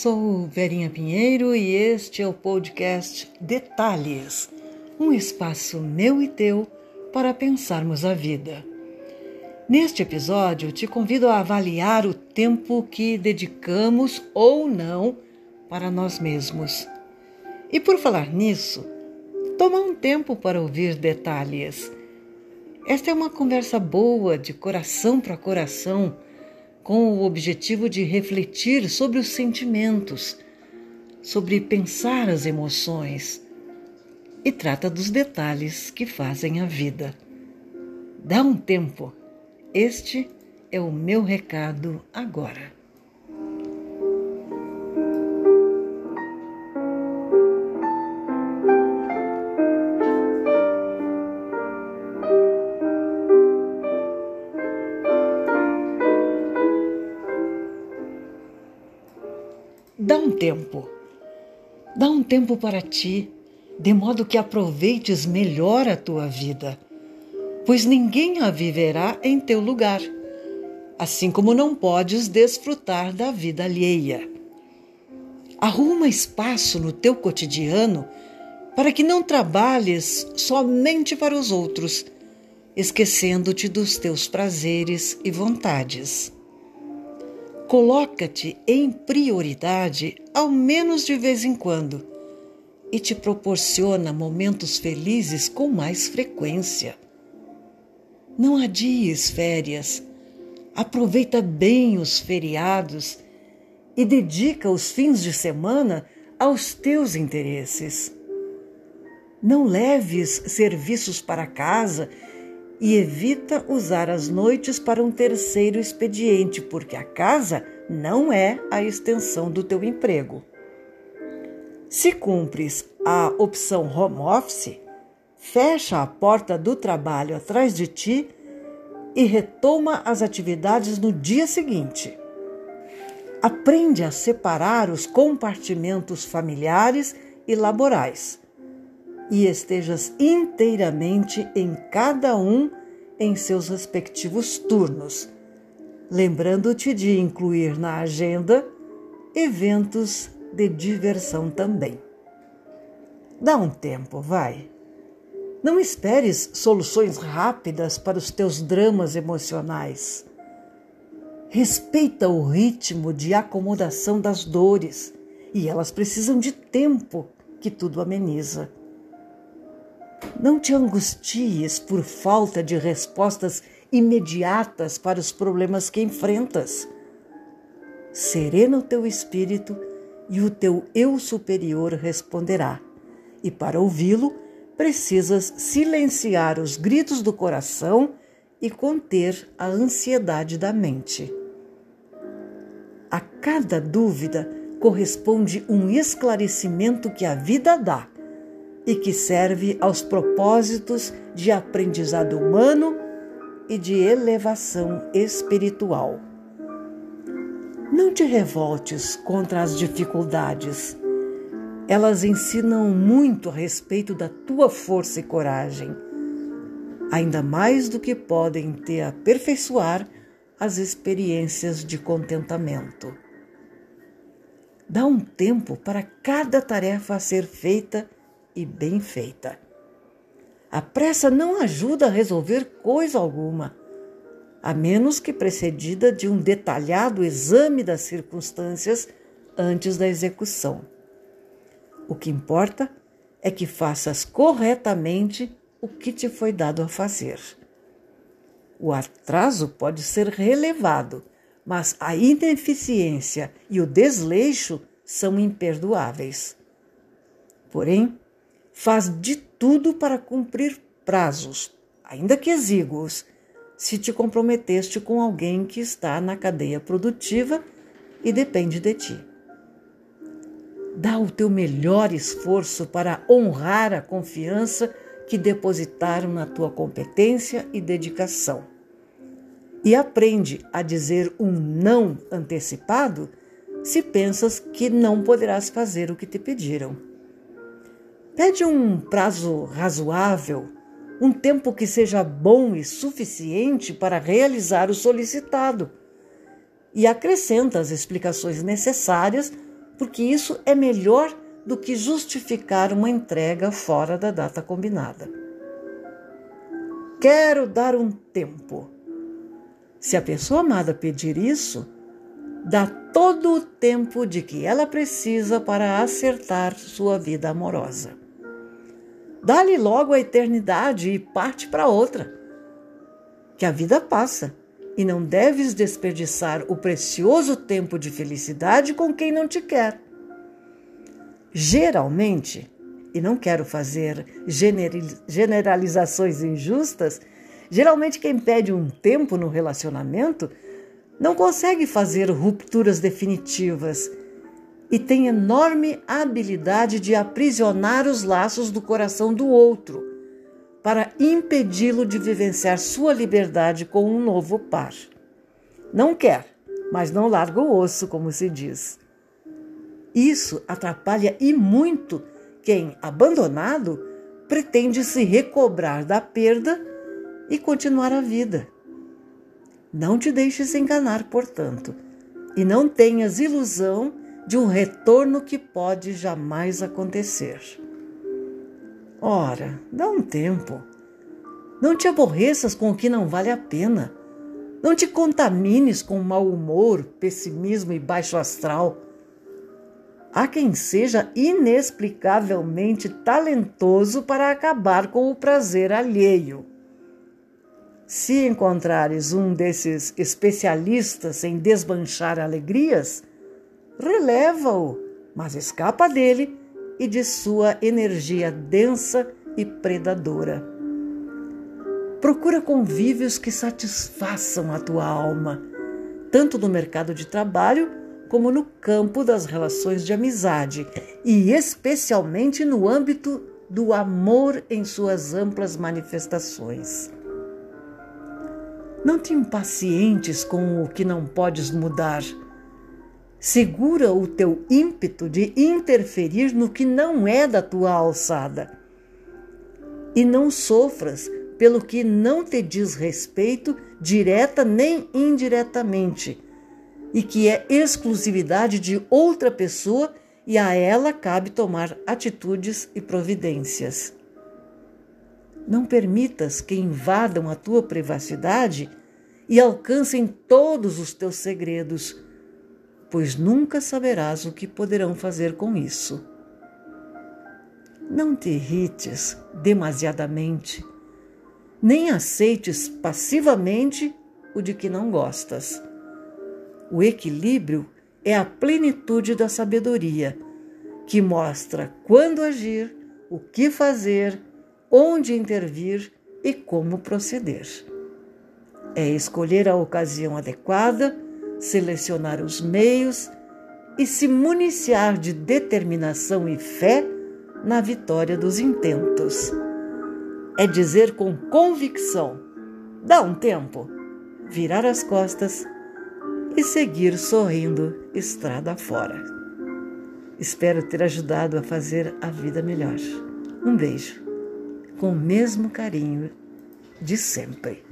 Sou Verinha Pinheiro e este é o podcast Detalhes um espaço meu e teu para pensarmos a vida. Neste episódio, te convido a avaliar o tempo que dedicamos ou não para nós mesmos. E por falar nisso, toma um tempo para ouvir detalhes. Esta é uma conversa boa, de coração para coração com o objetivo de refletir sobre os sentimentos, sobre pensar as emoções e trata dos detalhes que fazem a vida. Dá um tempo. Este é o meu recado agora. Dá um tempo. Dá um tempo para ti, de modo que aproveites melhor a tua vida, pois ninguém a viverá em teu lugar, assim como não podes desfrutar da vida alheia. Arruma espaço no teu cotidiano para que não trabalhes somente para os outros, esquecendo-te dos teus prazeres e vontades. Coloca-te em prioridade, ao menos de vez em quando, e te proporciona momentos felizes com mais frequência. Não adies férias. Aproveita bem os feriados e dedica os fins de semana aos teus interesses. Não leves serviços para casa e evita usar as noites para um terceiro expediente, porque a casa não é a extensão do teu emprego. Se cumpres a opção home office, fecha a porta do trabalho atrás de ti e retoma as atividades no dia seguinte. Aprende a separar os compartimentos familiares e laborais e estejas inteiramente em cada um em seus respectivos turnos, lembrando-te de incluir na agenda eventos de diversão também. Dá um tempo, vai. Não esperes soluções rápidas para os teus dramas emocionais. Respeita o ritmo de acomodação das dores e elas precisam de tempo que tudo ameniza. Não te angusties por falta de respostas imediatas para os problemas que enfrentas. Serena o teu espírito e o teu eu superior responderá. E para ouvi-lo, precisas silenciar os gritos do coração e conter a ansiedade da mente. A cada dúvida corresponde um esclarecimento que a vida dá e que serve aos propósitos de aprendizado humano e de elevação espiritual. Não te revoltes contra as dificuldades. Elas ensinam muito a respeito da tua força e coragem, ainda mais do que podem te aperfeiçoar as experiências de contentamento. Dá um tempo para cada tarefa a ser feita e bem feita. A pressa não ajuda a resolver coisa alguma, a menos que precedida de um detalhado exame das circunstâncias antes da execução. O que importa é que faças corretamente o que te foi dado a fazer. O atraso pode ser relevado, mas a ineficiência e o desleixo são imperdoáveis. Porém, faz de tudo para cumprir prazos, ainda que exíguos, se te comprometeste com alguém que está na cadeia produtiva e depende de ti. Dá o teu melhor esforço para honrar a confiança que depositaram na tua competência e dedicação. E aprende a dizer um não antecipado se pensas que não poderás fazer o que te pediram. Pede um prazo razoável, um tempo que seja bom e suficiente para realizar o solicitado. e acrescenta as explicações necessárias, porque isso é melhor do que justificar uma entrega fora da data combinada. Quero dar um tempo. Se a pessoa amada pedir isso, dá todo o tempo de que ela precisa para acertar sua vida amorosa. Dá-lhe logo a eternidade e parte para outra. Que a vida passa e não deves desperdiçar o precioso tempo de felicidade com quem não te quer. Geralmente, e não quero fazer generalizações injustas, geralmente quem pede um tempo no relacionamento não consegue fazer rupturas definitivas e tem enorme habilidade de aprisionar os laços do coração do outro para impedi-lo de vivenciar sua liberdade com um novo par. Não quer, mas não larga o osso, como se diz. Isso atrapalha e muito quem, abandonado, pretende se recobrar da perda e continuar a vida. Não te deixes enganar, portanto, e não tenhas ilusão de um retorno que pode jamais acontecer. Ora, dá um tempo. Não te aborreças com o que não vale a pena. Não te contamines com mau humor, pessimismo e baixo astral. Há quem seja inexplicavelmente talentoso para acabar com o prazer alheio. Se encontrares um desses especialistas em desmanchar alegrias, releva-o, mas escapa dele e de sua energia densa e predadora. Procura convívios que satisfaçam a tua alma, tanto no mercado de trabalho como no campo das relações de amizade e especialmente no âmbito do amor em suas amplas manifestações. Não te impacientes com o que não podes mudar. Segura o teu ímpeto de interferir no que não é da tua alçada. E não sofras pelo que não te diz respeito, direta nem indiretamente, e que é exclusividade de outra pessoa e a ela cabe tomar atitudes e providências. Não permitas que invadam a tua privacidade e alcancem todos os teus segredos, pois nunca saberás o que poderão fazer com isso. Não te irrites demasiadamente, nem aceites passivamente o de que não gostas. O equilíbrio é a plenitude da sabedoria, que mostra quando agir, o que fazer onde intervir e como proceder. É escolher a ocasião adequada, selecionar os meios e se municiar de determinação e fé na vitória dos intentos. É dizer com convicção: dá um tempo, virar as costas e seguir sorrindo estrada fora. Espero ter ajudado a fazer a vida melhor. Um beijo com o mesmo carinho de sempre.